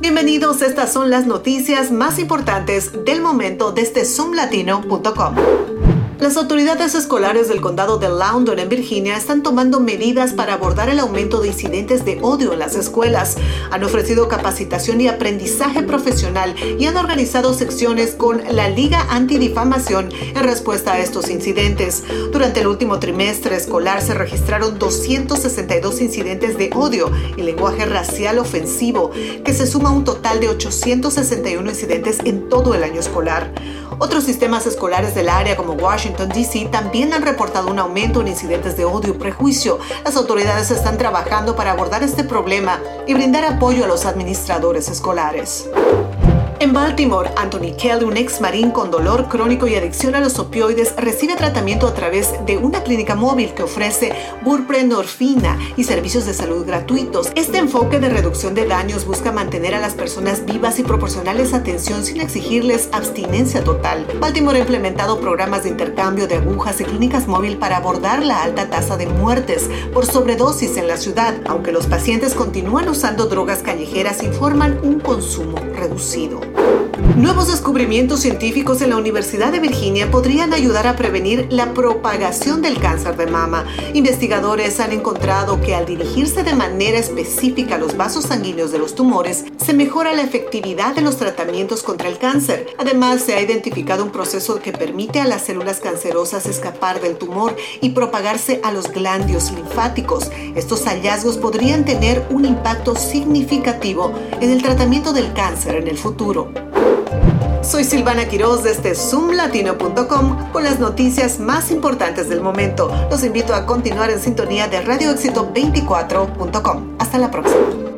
Bienvenidos, estas son las noticias más importantes del momento desde zoomlatino.com. Las autoridades escolares del condado de Loudoun en Virginia están tomando medidas para abordar el aumento de incidentes de odio en las escuelas. Han ofrecido capacitación y aprendizaje profesional y han organizado secciones con la Liga Antidifamación en respuesta a estos incidentes. Durante el último trimestre escolar se registraron 262 incidentes de odio y lenguaje racial ofensivo, que se suma a un total de 861 incidentes en todo el año escolar. Otros sistemas escolares del área como Washington, D.C. también han reportado un aumento en incidentes de odio y prejuicio. Las autoridades están trabajando para abordar este problema y brindar apoyo a los administradores escolares. En Baltimore, Anthony Kelly, un ex marín con dolor crónico y adicción a los opioides, recibe tratamiento a través de una clínica móvil que ofrece burprenorfina y servicios de salud gratuitos. Este enfoque de reducción de daños busca mantener a las personas vivas y proporcionarles atención sin exigirles abstinencia total. Baltimore ha implementado programas de intercambio de agujas y clínicas móvil para abordar la alta tasa de muertes por sobredosis en la ciudad, aunque los pacientes continúan usando drogas callejeras informan un consumo reducido. you Nuevos descubrimientos científicos en la Universidad de Virginia podrían ayudar a prevenir la propagación del cáncer de mama. Investigadores han encontrado que al dirigirse de manera específica a los vasos sanguíneos de los tumores, se mejora la efectividad de los tratamientos contra el cáncer. Además, se ha identificado un proceso que permite a las células cancerosas escapar del tumor y propagarse a los glandios linfáticos. Estos hallazgos podrían tener un impacto significativo en el tratamiento del cáncer en el futuro. Soy Silvana Quiroz desde zoomlatino.com con las noticias más importantes del momento. Los invito a continuar en sintonía de radioéxito24.com. Hasta la próxima.